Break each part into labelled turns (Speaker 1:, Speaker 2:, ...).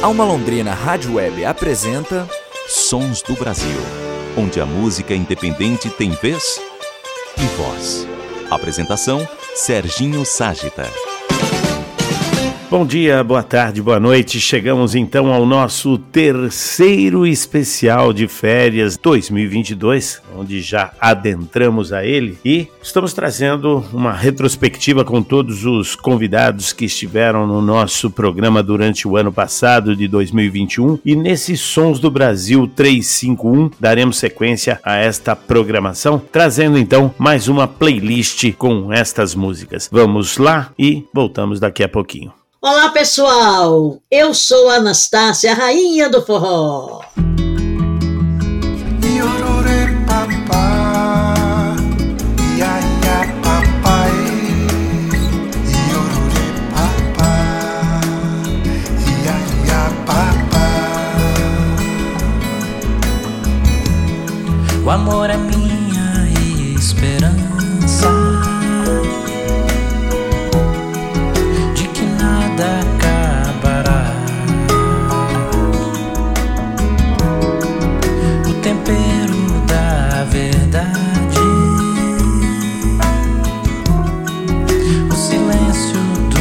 Speaker 1: Alma Londrina Rádio Web apresenta
Speaker 2: Sons do Brasil, onde a música independente tem vez e voz. Apresentação Serginho Ságita.
Speaker 3: Bom dia, boa tarde, boa noite. Chegamos então ao nosso terceiro especial de férias 2022, onde já adentramos a ele e estamos trazendo uma retrospectiva com todos os convidados que estiveram no nosso programa durante o ano passado de 2021 e nesse Sons do Brasil 351 daremos sequência a esta programação, trazendo então mais uma playlist com estas músicas. Vamos lá e voltamos daqui a pouquinho.
Speaker 4: Olá, pessoal! Eu sou Anastácia, a rainha do forró.
Speaker 5: O amor é minha
Speaker 6: tempero
Speaker 7: da verdade. O silêncio do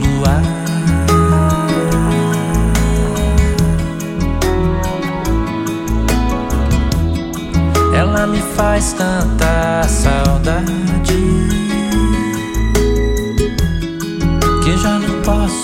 Speaker 7: luar. Ela me faz
Speaker 5: tanta saudade que
Speaker 6: já não posso.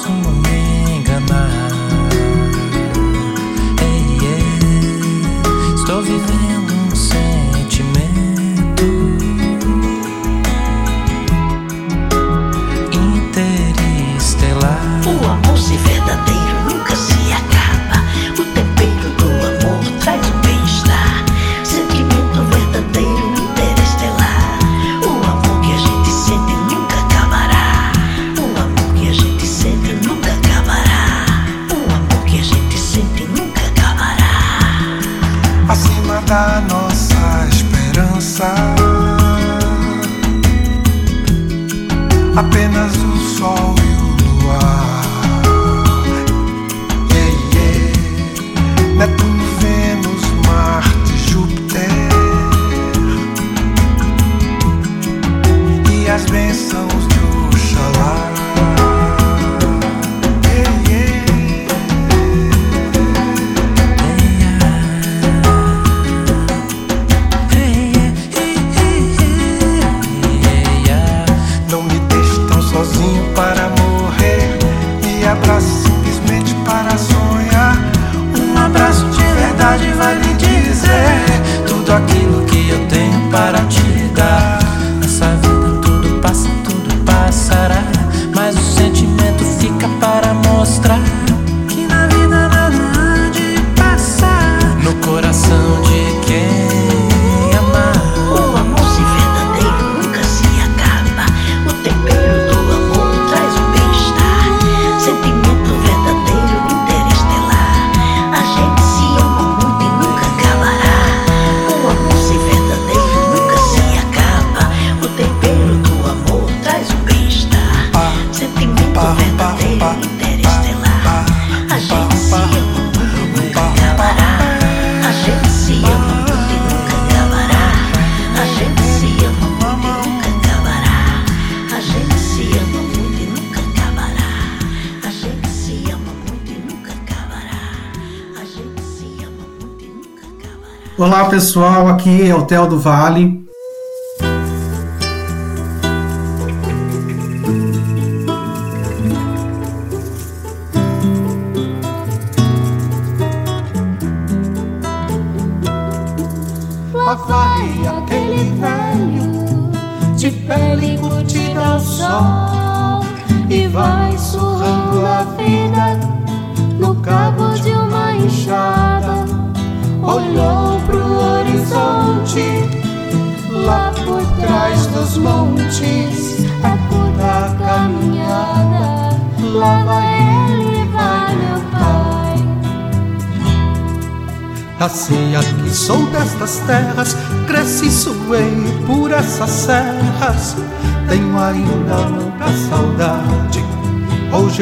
Speaker 8: Olá pessoal, aqui é o Theo do Vale.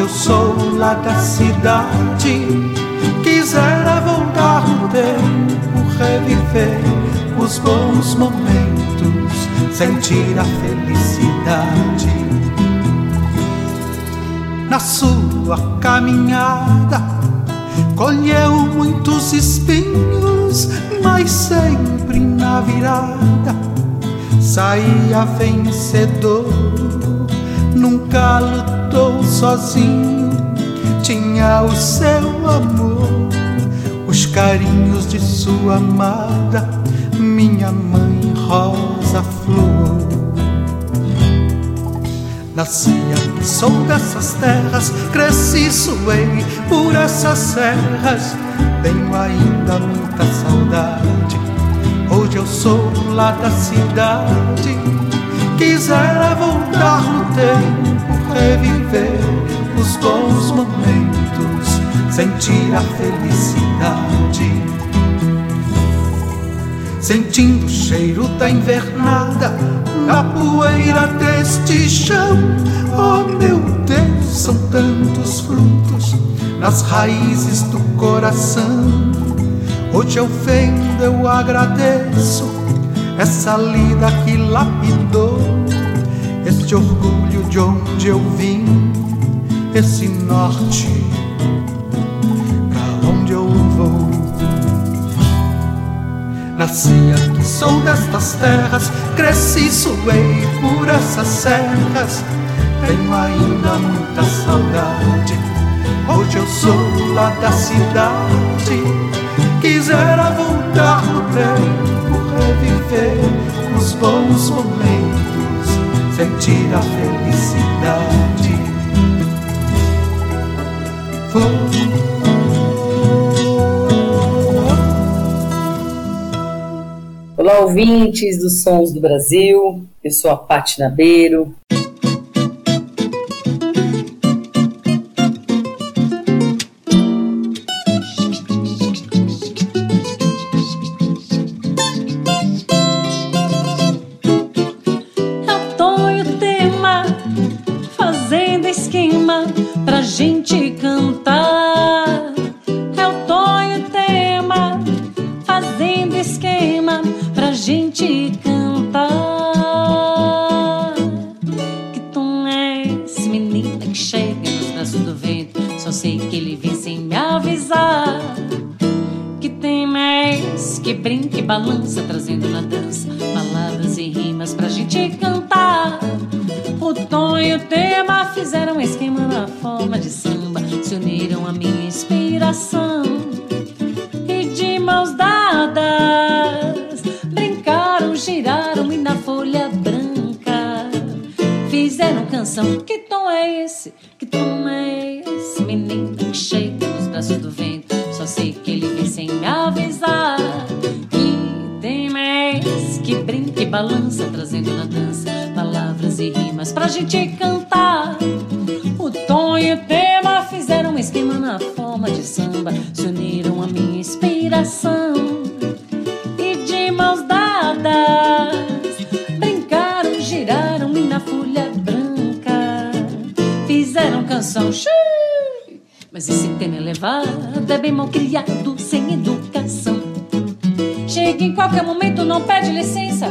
Speaker 7: Sou
Speaker 8: lá da cidade. Quisera voltar no tempo, reviver os bons momentos, sentir a felicidade. Na sua caminhada, colheu muitos espinhos, mas sempre na virada saía vencedor. Nunca lutou sozinho, tinha o seu amor, os carinhos de sua amada, minha mãe Rosa Flor. Nasci aqui, sou dessas terras, cresci, suei por essas serras, tenho ainda muita saudade. Hoje eu sou lá da cidade, quisera voltar no tempo, reviver os bons momentos, sentir a felicidade. Sentindo o cheiro da invernada na poeira deste chão. Oh meu Deus, são tantos frutos nas raízes do coração. Hoje eu vendo, eu agradeço essa lida que lapidou este orgulho de onde eu vim, esse norte pra onde eu vou. Nasci aqui, sou destas terras, cresci, suei por essas serras. Tenho ainda muita saudade. Hoje eu sou lá da cidade. Quisera voltar no tempo, reviver os bons momentos, sentir a felicidade.
Speaker 9: Olá, ouvintes dos Sons do Brasil. Eu sou a Pati Nabeiro.
Speaker 10: Brinca e balança, trazendo na dança palavras e rimas pra gente cantar? O tom e o tema fizeram esquema na forma de samba, se uniram à minha inspiração. E de mãos dadas, brincaram, giraram e na folha branca fizeram canção. Que tom é esse? Que tom é esse? Menino balança, trazendo na dança palavras e rimas pra gente cantar. O tom e o tema fizeram um esquema na forma de samba. Se uniram à minha inspiração. E de mãos dadas, brincaram, giraram e na folha branca fizeram canção. Xiii! Mas esse tema elevado é bem mal criado, sem educação. Chega em qualquer momento, não pede licença.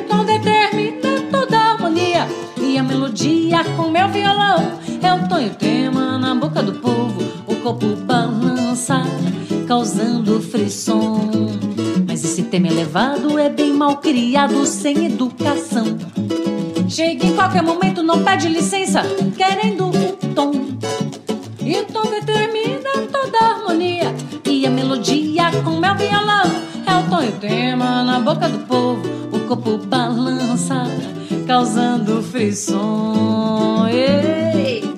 Speaker 10: Tom determina toda a harmonia. E a melodia com meu violão é o tom e o tema na boca do povo. O corpo balança, causando frisson. Mas esse tema elevado é bem mal criado, sem educação. Chega em qualquer momento, não pede licença, querendo o tom. E o tom determina toda a harmonia. E a melodia com meu violão é o tom e o tema na boca do povo. Corpo balança, causando frisson. Ei!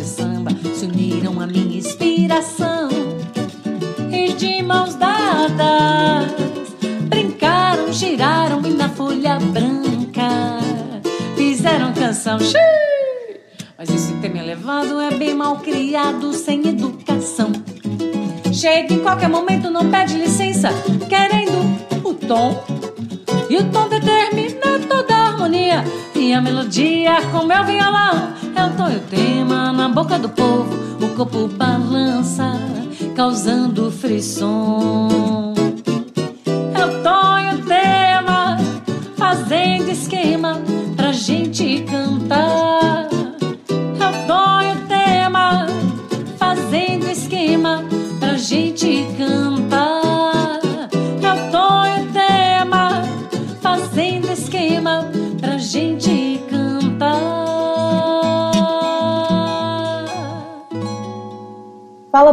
Speaker 10: Paris.
Speaker 4: sont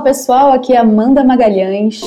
Speaker 4: pessoal, aqui é Amanda Magalhães.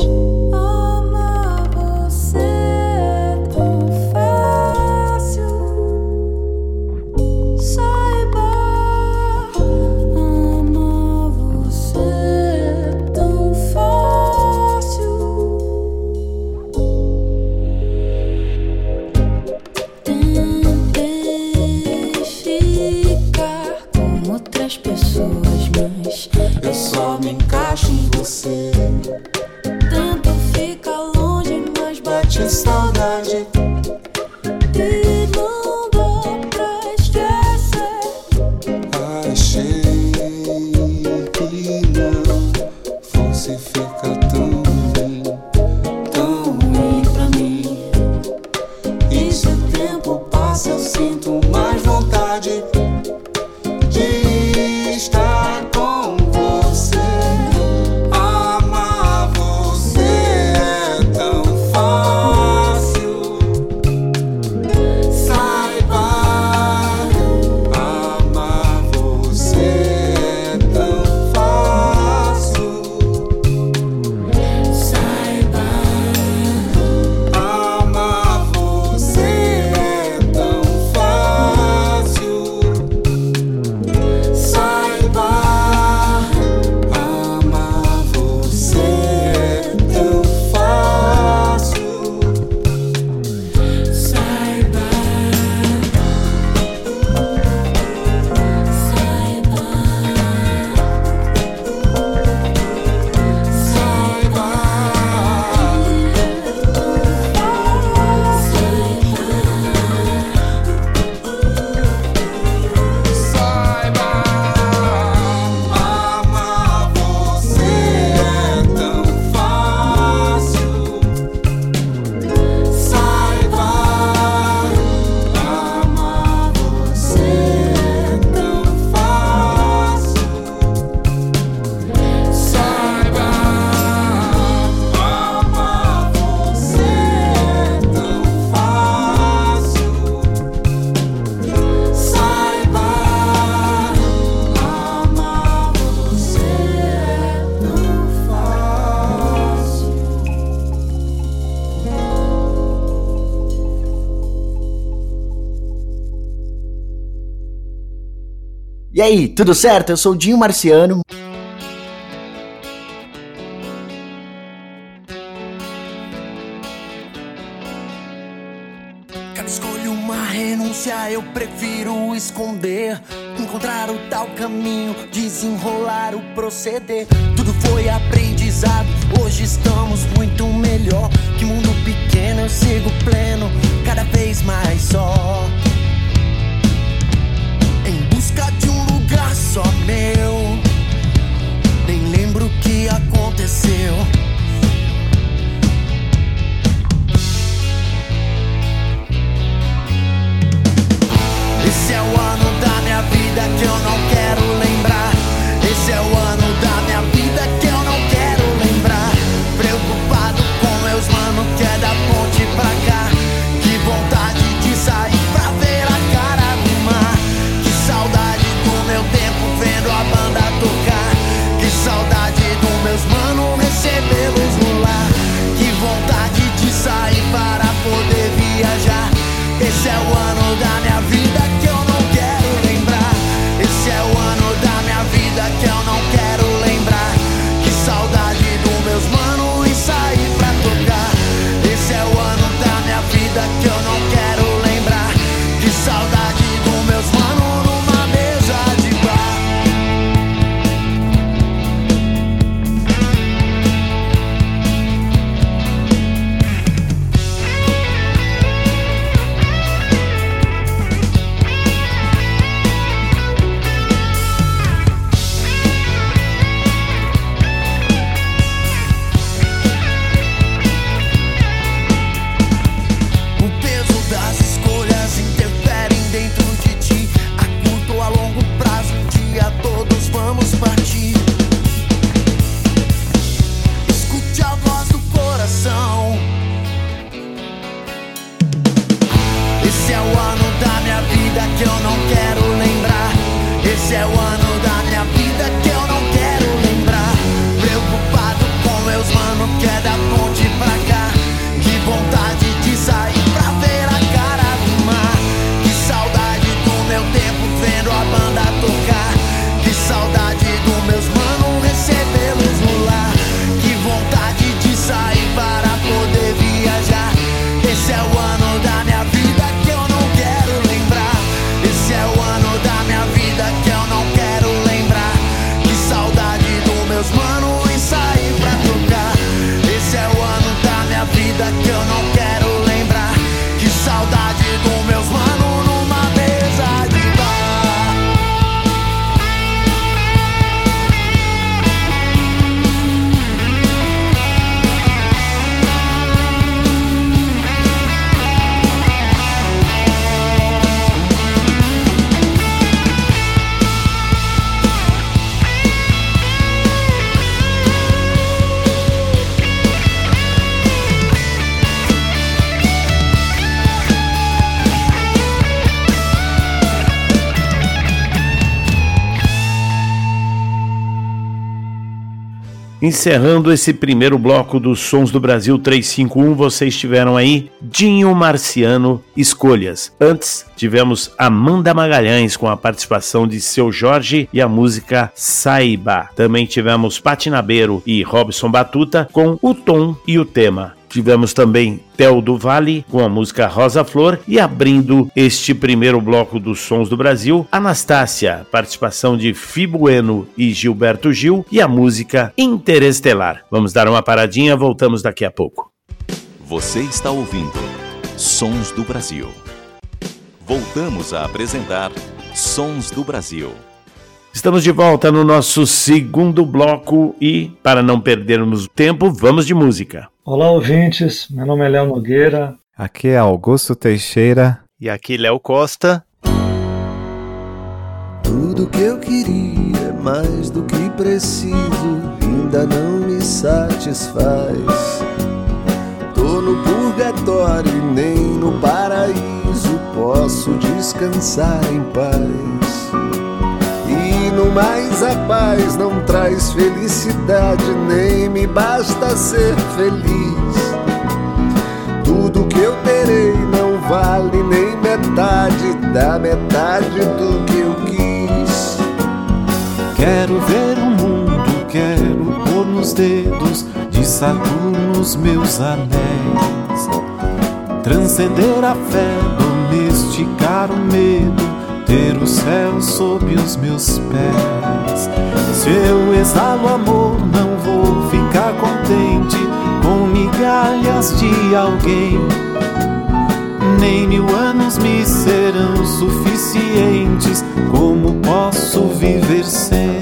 Speaker 11: E
Speaker 12: aí, tudo certo? Eu sou o Dinho Marciano.
Speaker 13: Cada escolha uma renúncia, eu prefiro esconder. Encontrar o tal caminho, desenrolar o proceder. Tudo foi aprendido
Speaker 3: Encerrando esse primeiro bloco dos Sons do Brasil 351, vocês tiveram aí Dinho Marciano Escolhas. Antes, tivemos Amanda Magalhães com a participação de Seu Jorge e a música Saiba. Também tivemos Patinabeiro e Robson Batuta com o tom e o tema. Tivemos também Tel do Vale com a música Rosa Flor e abrindo este primeiro bloco dos Sons do Brasil, Anastácia, participação de Fibueno e Gilberto Gil e a música Interestelar. Vamos dar uma paradinha, voltamos daqui a pouco.
Speaker 2: Você está ouvindo Sons do Brasil. Voltamos a apresentar Sons do Brasil.
Speaker 3: Estamos de volta no nosso segundo bloco e, para não perdermos tempo, vamos de música.
Speaker 14: Olá, ouvintes. Meu nome é Léo Nogueira.
Speaker 15: Aqui é Augusto Teixeira.
Speaker 16: E aqui Léo Costa.
Speaker 17: Tudo que eu queria é mais do que preciso, ainda não me satisfaz. Tô no purgatório e nem no paraíso posso descansar em paz. Mais a paz não traz felicidade, nem me basta ser feliz. Tudo que eu terei não vale nem metade da metade do que eu quis.
Speaker 18: Quero ver o mundo, quero pôr nos dedos de Saturno os meus anéis. Transcender a fé, domesticar o medo ter o céu sob os meus pés. Se eu exalo amor, não vou ficar contente com migalhas de alguém. Nem mil anos me serão suficientes. Como posso viver sem?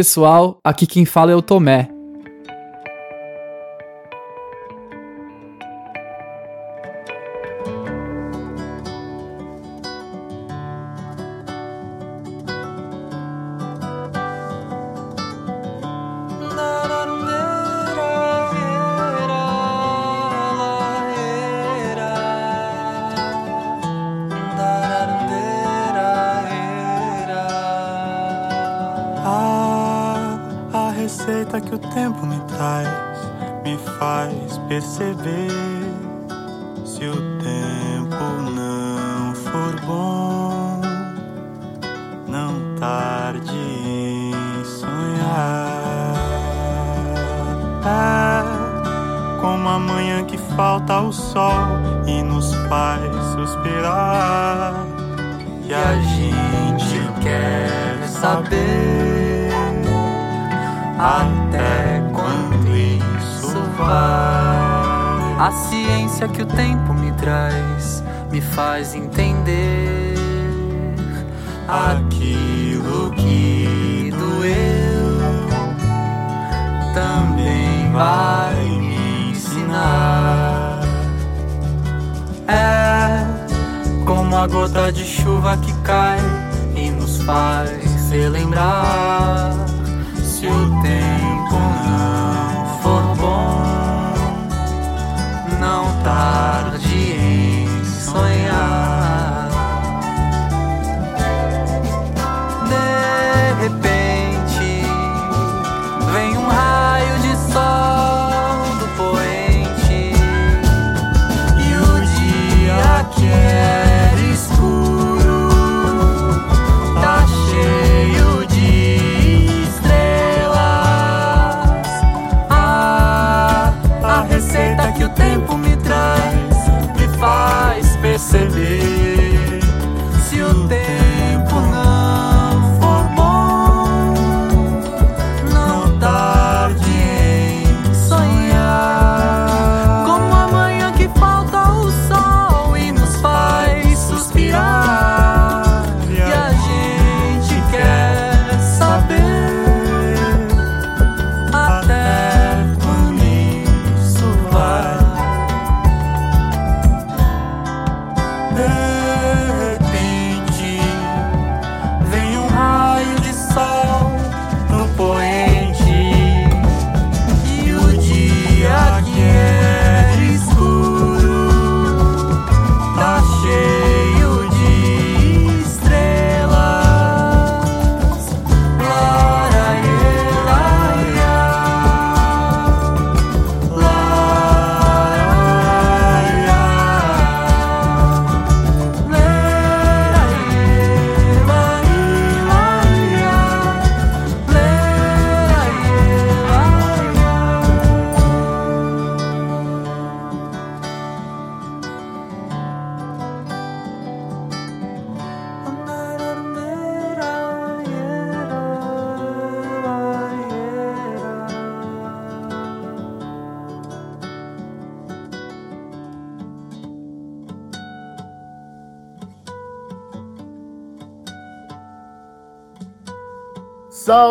Speaker 19: Pessoal, aqui quem fala é o Tomé.
Speaker 16: Tempo me traz me faz perceber se o tempo não for bom, não tarde em sonhar. É como a manhã que falta o sol e nos faz suspirar. E a gente quer saber
Speaker 5: A ciência que o tempo me traz me faz entender
Speaker 16: aquilo que doeu
Speaker 5: também vai me ensinar.
Speaker 16: É como a gota de chuva que cai e nos faz relembrar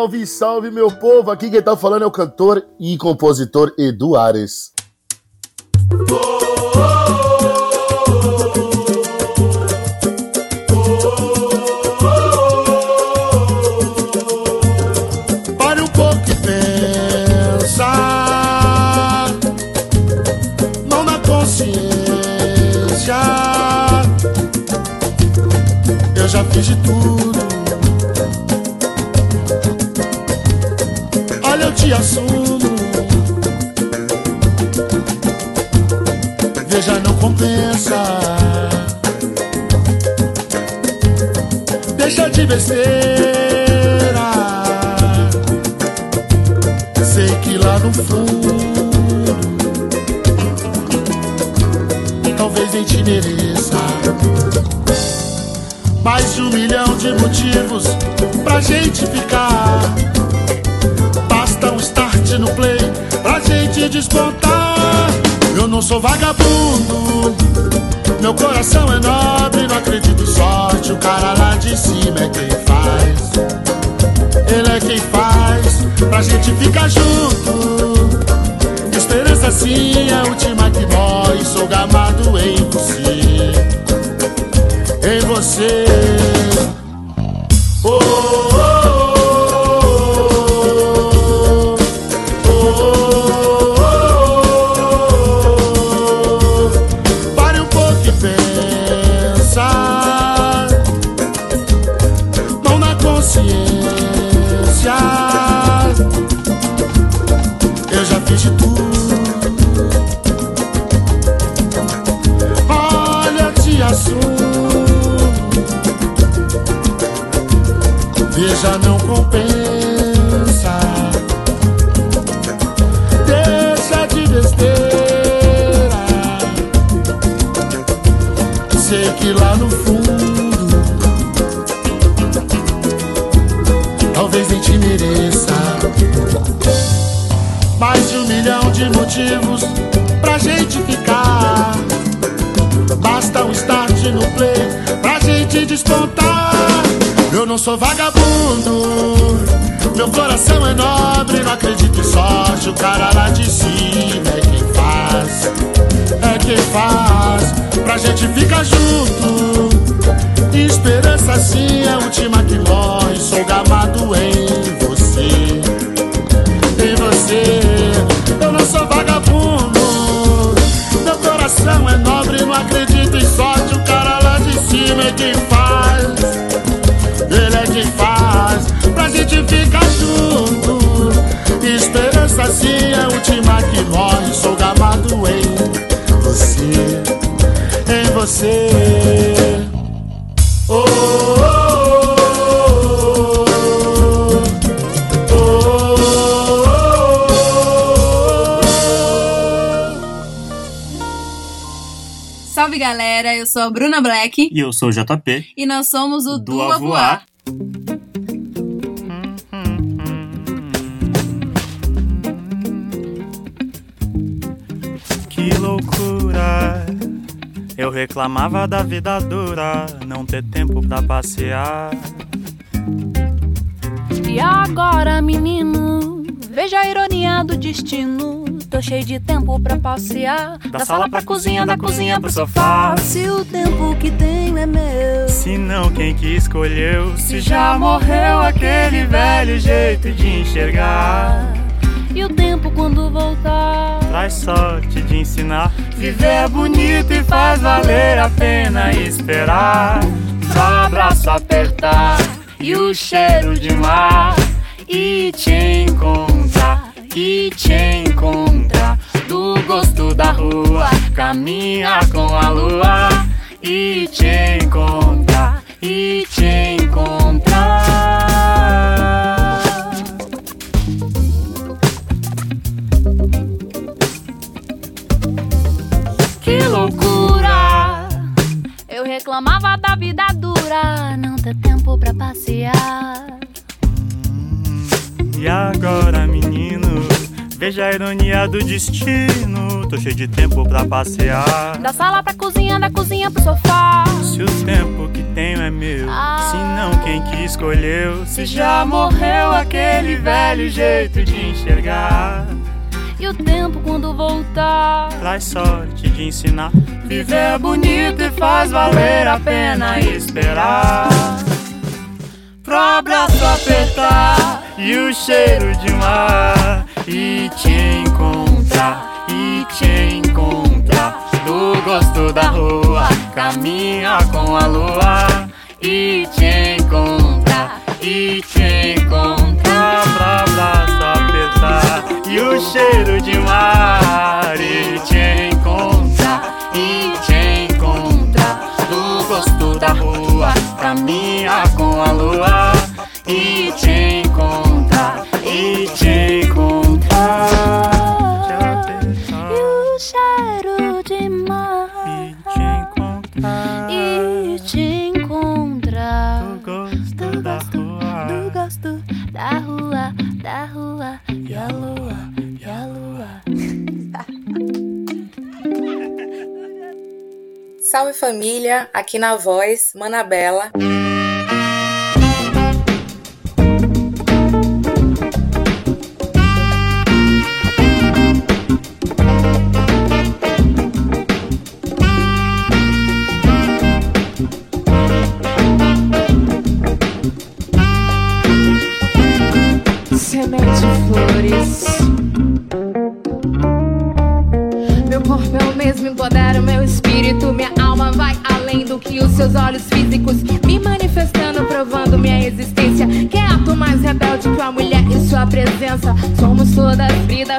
Speaker 20: Salve, salve, meu povo! Aqui quem tá falando é o cantor e compositor Edu Ares.
Speaker 21: Pare um pouco e pensa Mão na consciência Eu já fiz de tudo te assumo. Veja, não compensa. Deixa de besteira. Sei que lá no fundo Talvez nem te mereça. Mais de um milhão de motivos Pra gente ficar no play Pra gente despontar. Eu não sou vagabundo Meu coração é nobre Não acredito em sorte. O cara lá de cima é quem faz. Ele é quem faz Pra gente ficar junto. Esperança sim é a última que morre Sou gamado em você. Em você Mais de um milhão de motivos pra gente ficar. Basta um start no play pra gente despontar. Eu não sou vagabundo, meu coração é nobre, não acredito em sorte. O cara lá de cima é quem faz, é quem faz. Pra gente ficar junto. Esperança sim é a última que morre. Sou gamado em você, você. Eu não sou vagabundo, meu coração é nobre, não acredito em sorte. O cara lá de cima é quem faz, ele é quem faz. Pra gente ficar junto. Esperança sim é a última que morre. Sou gamado em você, em você. Oh,
Speaker 22: galera, eu sou a Bruna Black
Speaker 23: E eu sou o JP.
Speaker 22: e nós somos o Duo
Speaker 23: a
Speaker 22: Voar.
Speaker 16: Que loucura! Eu reclamava da vida dura, não ter tempo pra passear.
Speaker 11: E agora, menino, veja a ironia do destino. Tô cheio de tempo pra passear.
Speaker 16: Da sala pra cozinha, da cozinha pro sofá.
Speaker 11: Se o tempo que tenho é meu.
Speaker 16: Se não, quem que escolheu? Se já morreu aquele velho jeito de enxergar.
Speaker 11: E o tempo quando voltar.
Speaker 16: Traz sorte de ensinar. Viver é bonito e faz valer a pena esperar. Só abraço apertar e o cheiro de mar. E te encontrar, e te encontrar. Do gosto da rua, caminhar com a lua. E te encontrar, e te encontrar.
Speaker 11: Que loucura! Eu reclamava da vida dura, não ter tempo pra passear.
Speaker 16: E agora, menino, veja a ironia do destino. Tô cheio de tempo pra passear.
Speaker 11: Da sala pra cozinha, da cozinha pro sofá.
Speaker 16: Se o tempo que tenho é meu, se não, quem que escolheu? Se já morreu aquele velho jeito de enxergar.
Speaker 11: E o tempo quando voltar.
Speaker 16: Traz sorte de ensinar. Viver é bonito e faz valer a pena esperar. Pro abraço apertar e o cheiro de mar. E te encontrar, e te encontrar. Do gosto da rua, caminha com a lua. E te encontrar, e te encontrar. Pro abraço apertar e o cheiro de mar. E te encontrar, e te encontrar. Do gosto da rua, caminha com a lua. E te encontrar, e te encontrar.
Speaker 24: Salve família, aqui na voz, Manabela.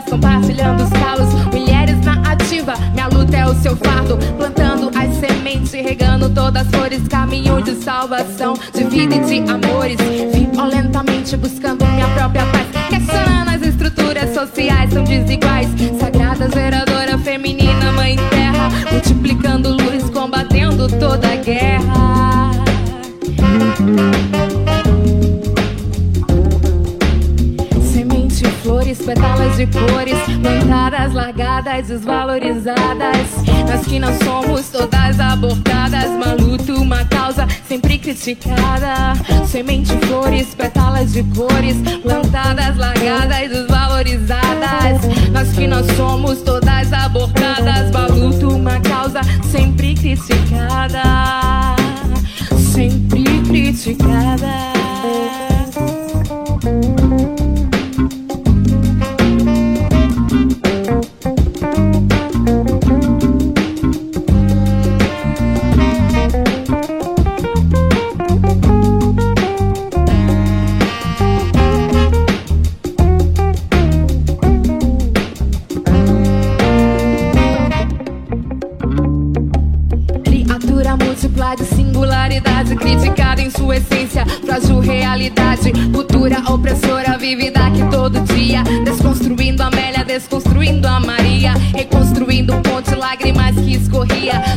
Speaker 25: Vidas, compartilhando os calos. Mulheres na ativa, minha luta é o seu fardo. Plantando as sementes, regando todas as flores. Caminho de salvação, de vida e de amores. Violentamente buscando minha própria paz. Questionando as estruturas sociais, são desiguais. Largadas, desvalorizadas. Nós que não somos todas abortadas, uma luta, uma causa sempre criticada. Semente, flores, pétalas de cores, plantadas, largadas, desvalorizadas. Nós que não somos todas abortadas, uma luta, uma causa sempre criticada. Sempre criticada.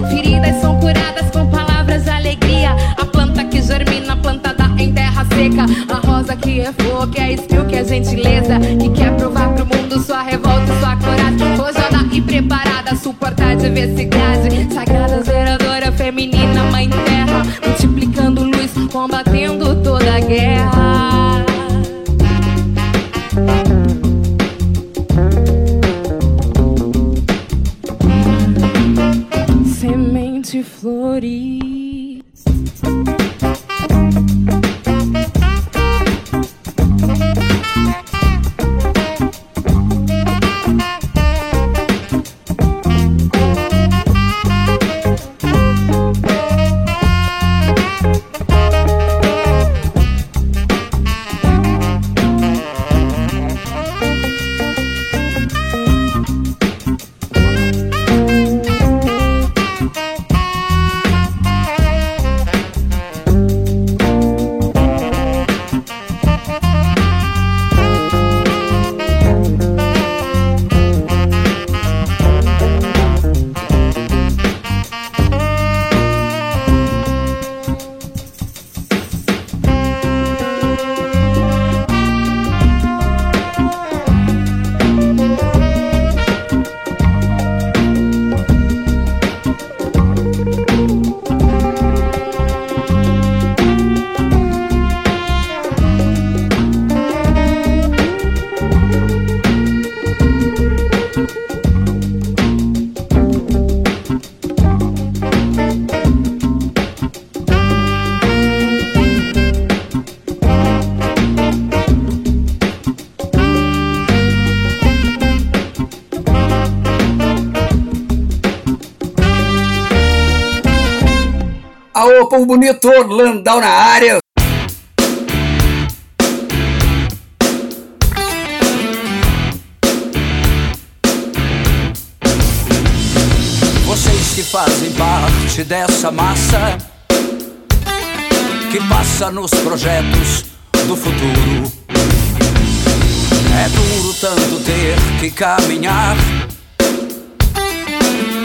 Speaker 25: Feridas são curadas com palavras de alegria, a planta que germina, plantada em terra seca, a rosa que é flor, que é espio, que é gentileza, que quer provar pro mundo sua revolta, sua coragem, forjada e preparada, suportar diversidade,
Speaker 23: Bonito, Orlandão na área.
Speaker 26: Vocês que fazem parte dessa massa que passa nos projetos do futuro. É duro tanto ter que caminhar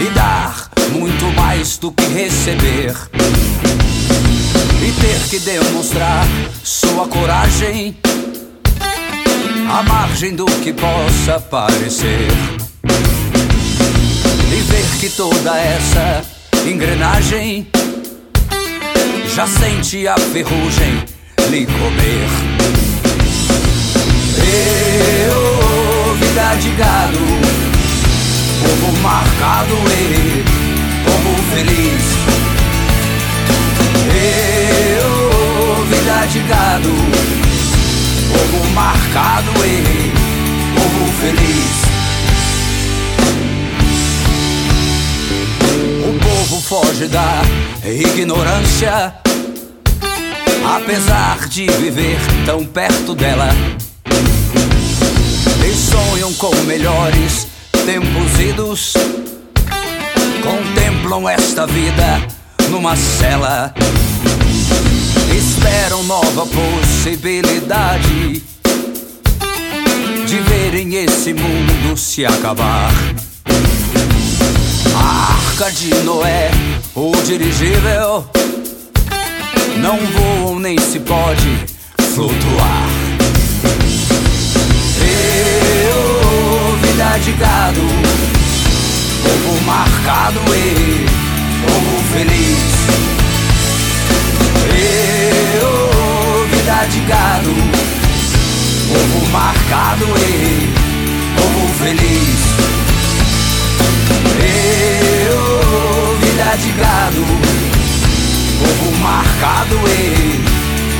Speaker 26: e dar muito mais do que receber. E ter que demonstrar sua coragem à margem do que possa parecer. E ver que toda essa engrenagem já sente a ferrugem lhe comer. Eu, vida de gado, povo marcado e povo feliz. Eu, vida de gado, povo marcado e povo feliz. O povo foge da ignorância, apesar de viver tão perto dela. E sonham com melhores tempos idos, contemplam esta vida numa cela. Esperam nova possibilidade de verem esse mundo se acabar. A arca de Noé, o dirigível, não voam nem se pode flutuar. de gado, povo marcado e povo feliz. De gado, povo marcado e povo feliz. Eu, vida de gado, povo marcado e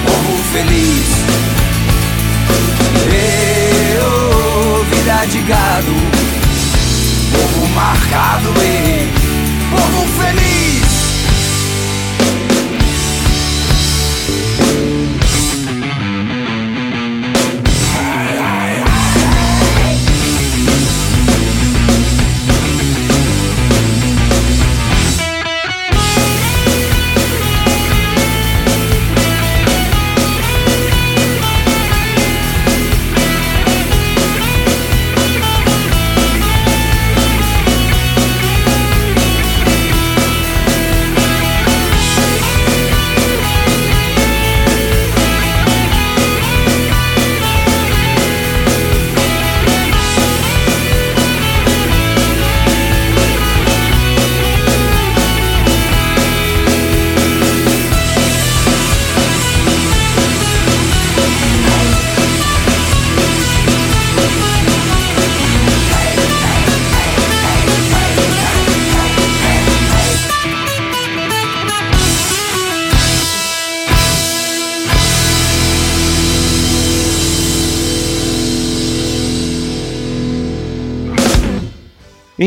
Speaker 26: povo feliz. Eu, vida de gado, povo marcado e povo feliz.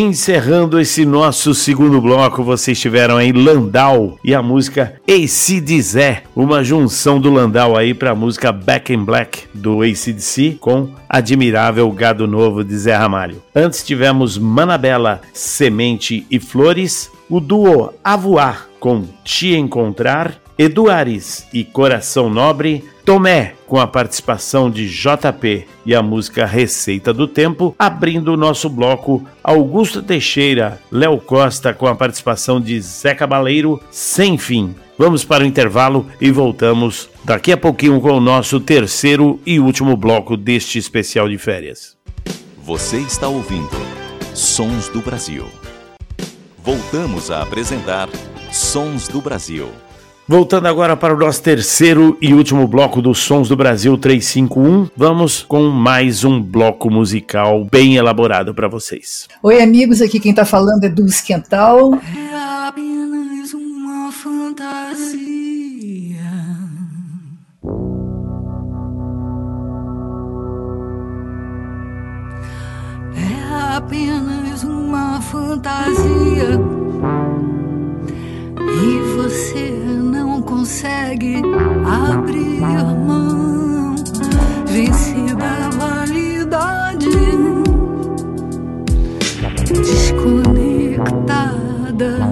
Speaker 3: Encerrando esse nosso segundo bloco, vocês tiveram aí Landau e a música ACDC, uma junção do Landau aí para a música Back in Black do ACDC com Admirável Gado Novo de Zé Ramalho. Antes tivemos Manabela, Semente e Flores, o duo Avoar com Te Encontrar, Eduares e Coração Nobre, Tomé, com a participação de JP e a música Receita do Tempo, abrindo o nosso bloco Augusto Teixeira, Léo Costa com a participação de Zé Cabaleiro, Sem Fim. Vamos para o intervalo e voltamos daqui a pouquinho com o nosso terceiro e último bloco deste especial de férias.
Speaker 2: Você está ouvindo Sons do Brasil. Voltamos a apresentar Sons do Brasil.
Speaker 3: Voltando agora para o nosso terceiro e último bloco dos Sons do Brasil 351, vamos com mais um bloco musical bem elaborado para vocês.
Speaker 27: Oi, amigos, aqui quem está falando é Dulce Quental.
Speaker 28: É apenas uma fantasia. É apenas uma fantasia. E você consegue abrir mão, vencida a validade, desconectada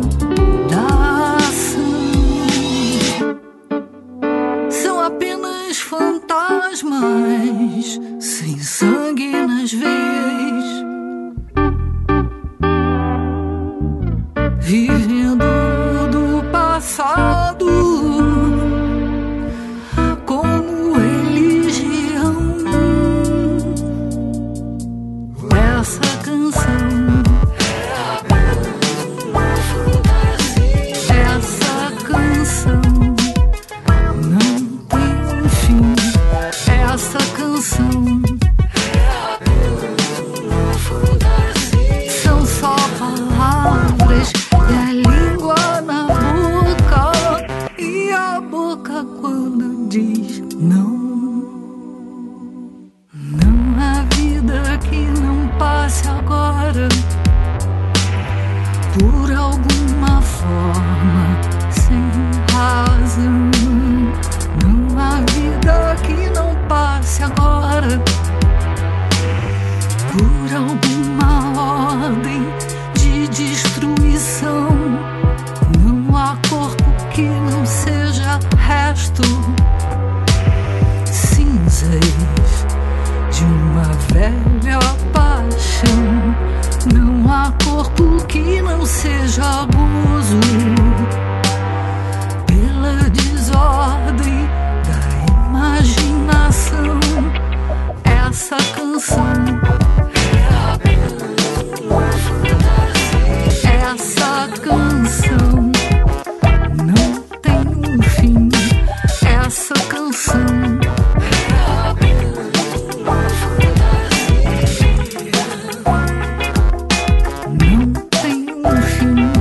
Speaker 28: You.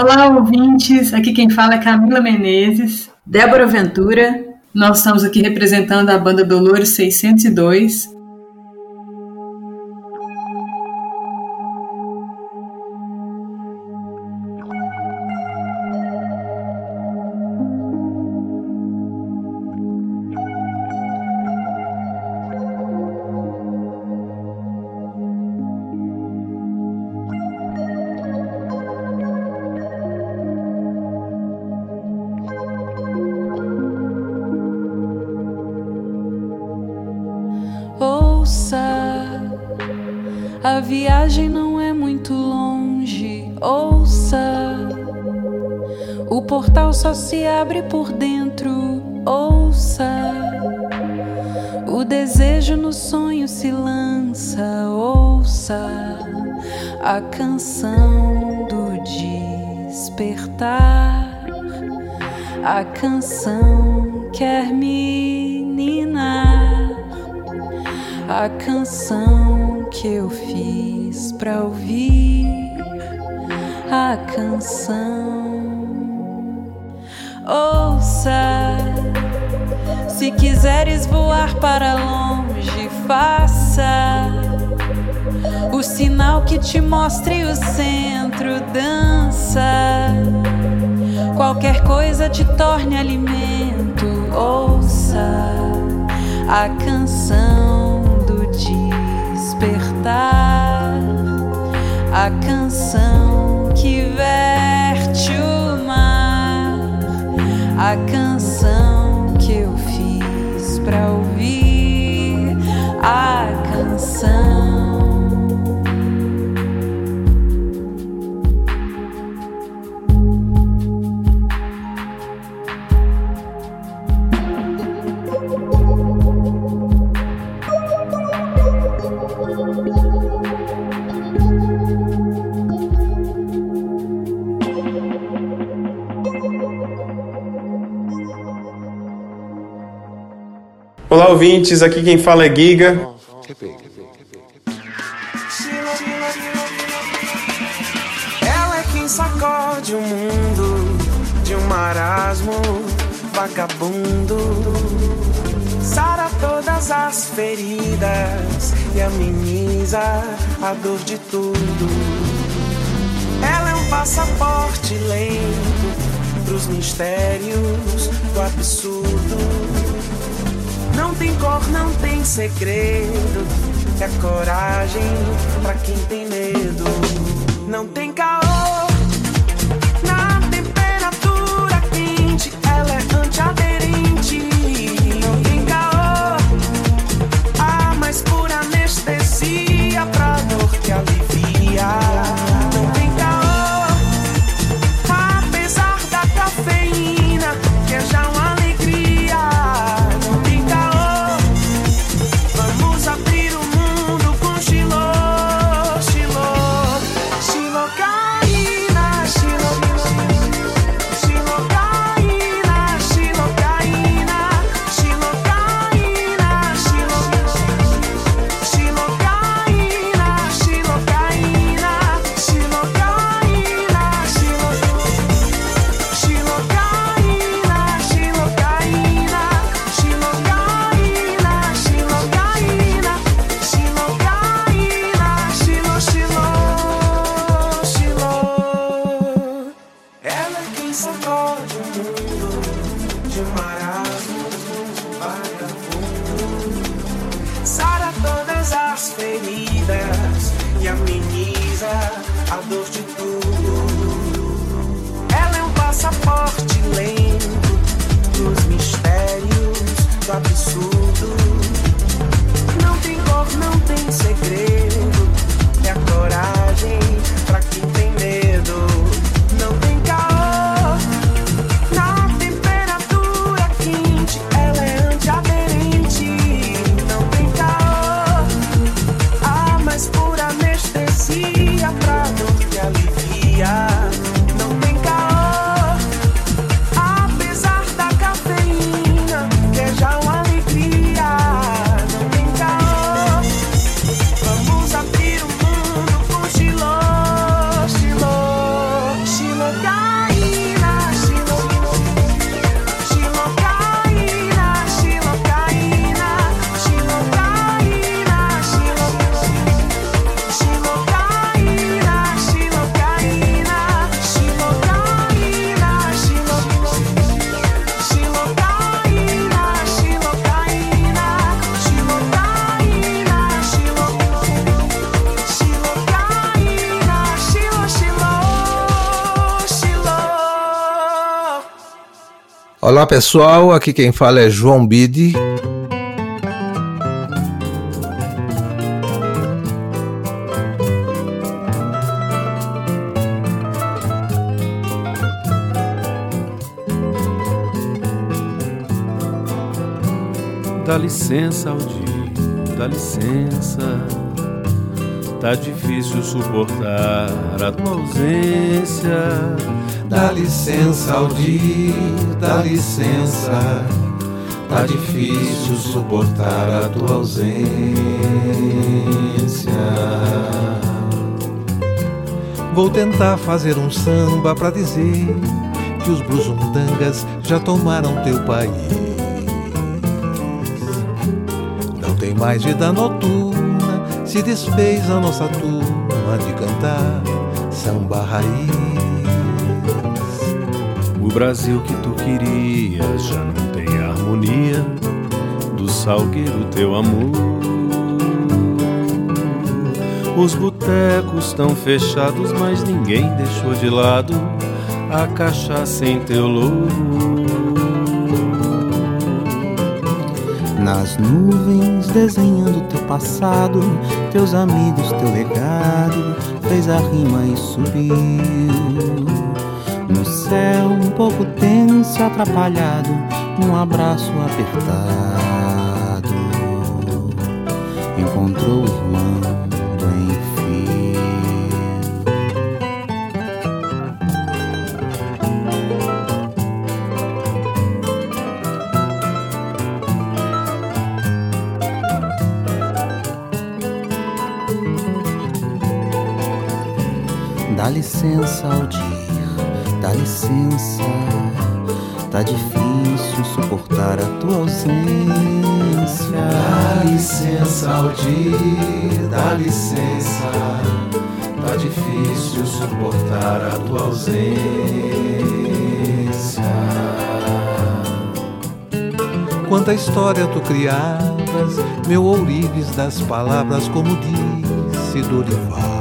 Speaker 29: Olá, ouvintes. Aqui quem fala é Camila Menezes, Débora Ventura. Nós estamos aqui representando a banda Dolores 602.
Speaker 30: Portal só se abre por dentro. Ouça, o desejo no sonho se lança. Ouça a canção do despertar. A canção quer me ninar a canção que eu fiz pra ouvir a canção. Ouça, se quiseres voar para longe, faça. O sinal que te mostre o centro, dança. Qualquer coisa te torne alimento, ouça. A canção do despertar, a canção que verte a canção
Speaker 31: ouvintes. Aqui quem fala é Giga.
Speaker 32: Ela é quem sacode o mundo de um marasmo vagabundo. Sara todas as feridas e ameniza a dor de tudo. Ela é um passaporte lento pros mistérios do absurdo. Cor, não tem segredo. É coragem pra quem tem medo. Não tem caô.
Speaker 18: Olá pessoal, aqui quem fala é João Bide.
Speaker 33: Dá licença, Aldir, dá licença. Tá difícil suportar a tua ausência.
Speaker 18: Dá licença, Aldir, dá licença. Tá difícil suportar a tua ausência. Vou tentar fazer um samba pra dizer que os brusundangas já tomaram teu país. Não tem mais vida noturna, se desfez a nossa turma de cantar samba raiz.
Speaker 33: O Brasil que tu querias já não tem harmonia do salgueiro teu amor. Os botecos estão fechados, mas ninguém deixou de lado a cachaça em teu louro.
Speaker 34: Nas nuvens desenhando teu passado, teus amigos, teu legado, fez a rima e subiu. No céu, um pouco tenso, atrapalhado, num abraço apertado. Encontrou o irmão do enfim. Dá licença. Tá difícil suportar a tua ausência.
Speaker 18: Dá licença, Aldir, dá licença. Tá difícil suportar a tua ausência. Quanta história tu criavas, meu ourives das palavras, como disse Dorival.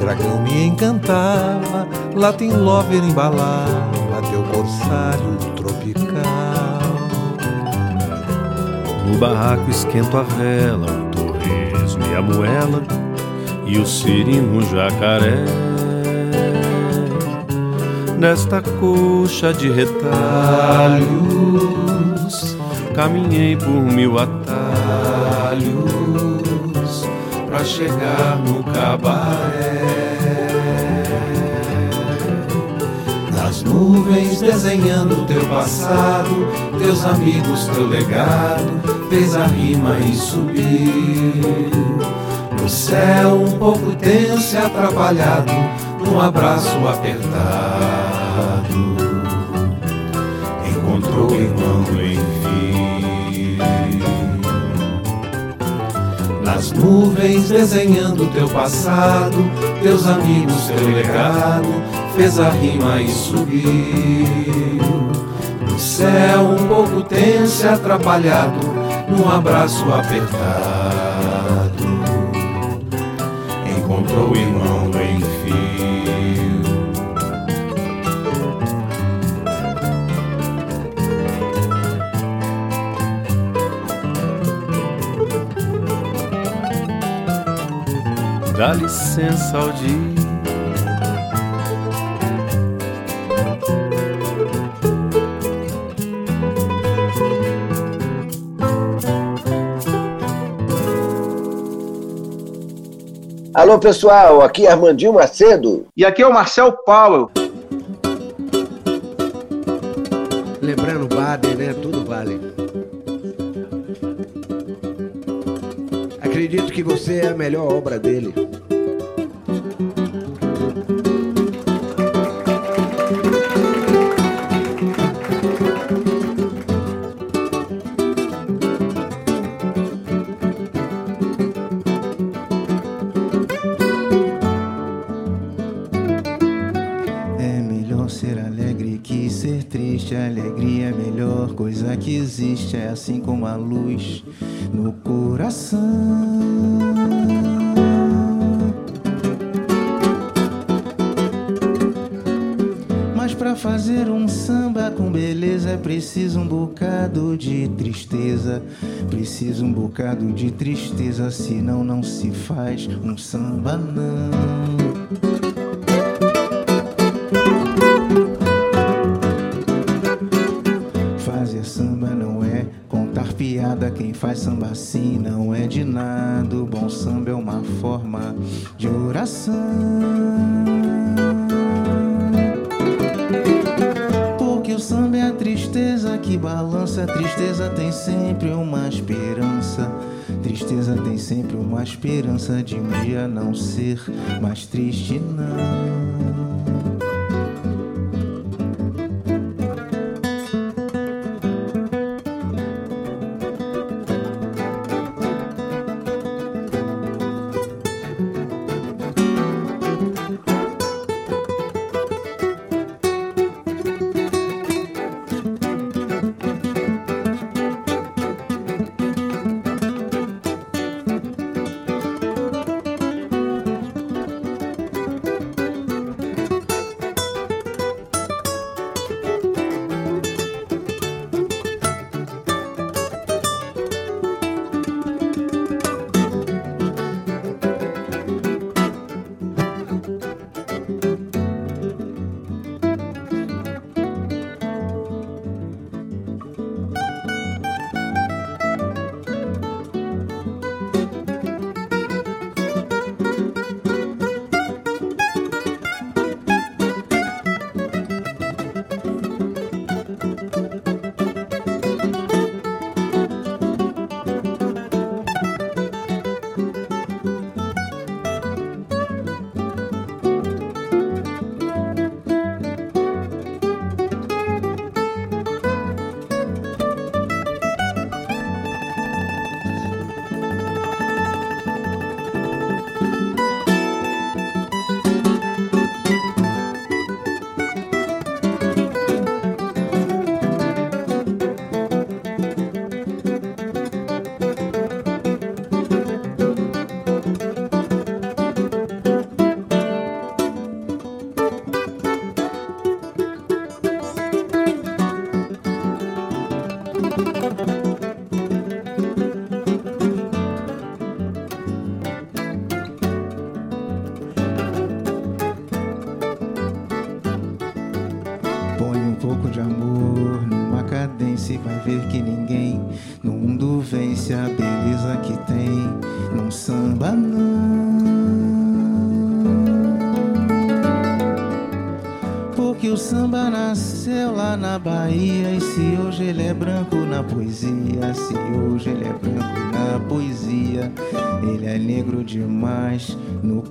Speaker 18: Dragão me encantava, Latin Lover embalava teu corsário tropical.
Speaker 33: No barraco esquento a vela, o torresmo e a moela e o sirino jacaré. Nesta coxa de retalhos, caminhei por mil atalhos pra chegar no cabaré.
Speaker 18: Nas nuvens desenhando teu passado, teus amigos, teu legado, fez a rima e subiu. No céu um pouco tenso e atrapalhado, num abraço apertado. Encontrou o Nas nuvens desenhando teu passado, teus amigos, teu legado, fez a rima e subiu. No céu um pouco tenso e atrapalhado, num abraço apertado.
Speaker 34: encontrou o irmão em
Speaker 3: Dá licença, Aldir.
Speaker 35: Alô, pessoal, aqui é Armandinho Macedo.
Speaker 36: E aqui é o Marcel Powell.
Speaker 37: É a melhor obra dele.
Speaker 38: De tristeza, senão não se faz um samba não. Esperança de um dia não ser mais triste, não. Pouco de amor numa cadência e vai ver que ninguém no mundo vence a beleza que tem num samba não. Porque o samba nasceu lá na Bahia e se hoje ele é branco na poesia, se hoje ele é branco na poesia, ele é negro demais no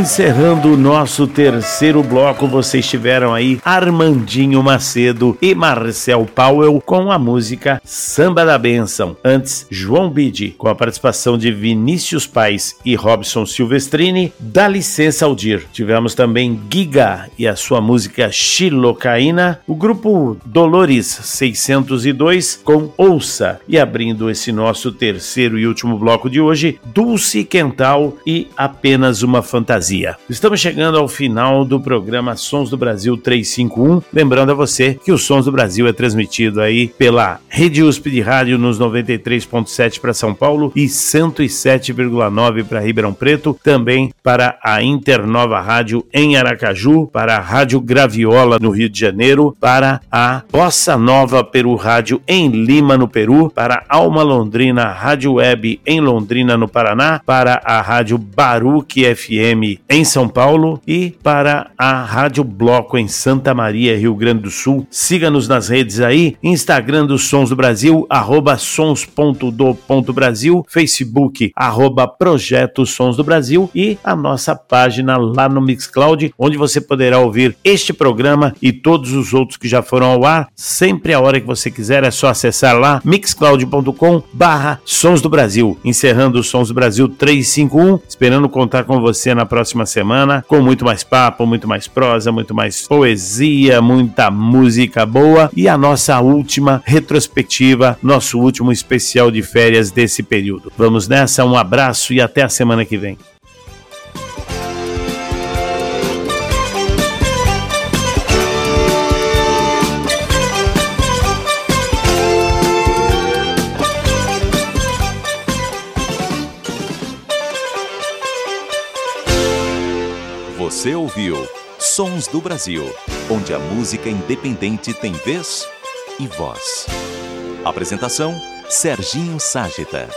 Speaker 3: Encerrando o nosso terceiro bloco, vocês tiveram aí Armandinho Macedo e Marcel Powell com a música Samba da Benção. Antes, João Bide com a participação de Vinícius Pais e Robson Silvestrini, Dá Licença Aldir. Tivemos também Giga e a sua música Xilocaína, o grupo Dolores 602 com Ouça. E abrindo esse nosso terceiro e último bloco de hoje, Dulce Quental e Apenas uma Fantasia. Estamos chegando ao final do programa Sons do Brasil 351. Lembrando a você que o Sons do Brasil é transmitido aí pela Rede USP de Rádio nos 93.7 para São Paulo e 107,9 para Ribeirão Preto, também para a Internova Rádio em Aracaju, para a Rádio Graviola no Rio de Janeiro, para a Bossa Nova Peru Rádio em Lima, no Peru, para Alma Londrina Rádio Web em Londrina, no Paraná, para a Rádio Baruque FM em São Paulo e para a Rádio Bloco em Santa Maria, Rio Grande do Sul. Siga-nos nas redes aí, Instagram dos Sons do Brasil, arroba sons.do.brasil, Facebook, arroba Projeto Sons do Brasil e a nossa página lá no Mixcloud, onde você poderá ouvir este programa e todos os outros que já foram ao ar, sempre a hora que você quiser, é só acessar lá, mixcloud.com barra Sons do Brasil. Encerrando o Sons do Brasil 351, esperando contar com você na próxima semana, com muito mais papo, muito mais prosa, muito mais poesia, muita música boa e a nossa última retrospectiva, nosso último especial de férias desse período. Vamos nessa, um abraço e até a semana que vem.
Speaker 2: Você ouviu Sons do Brasil, onde a música independente tem vez e voz. Apresentação: Serginho Ságita.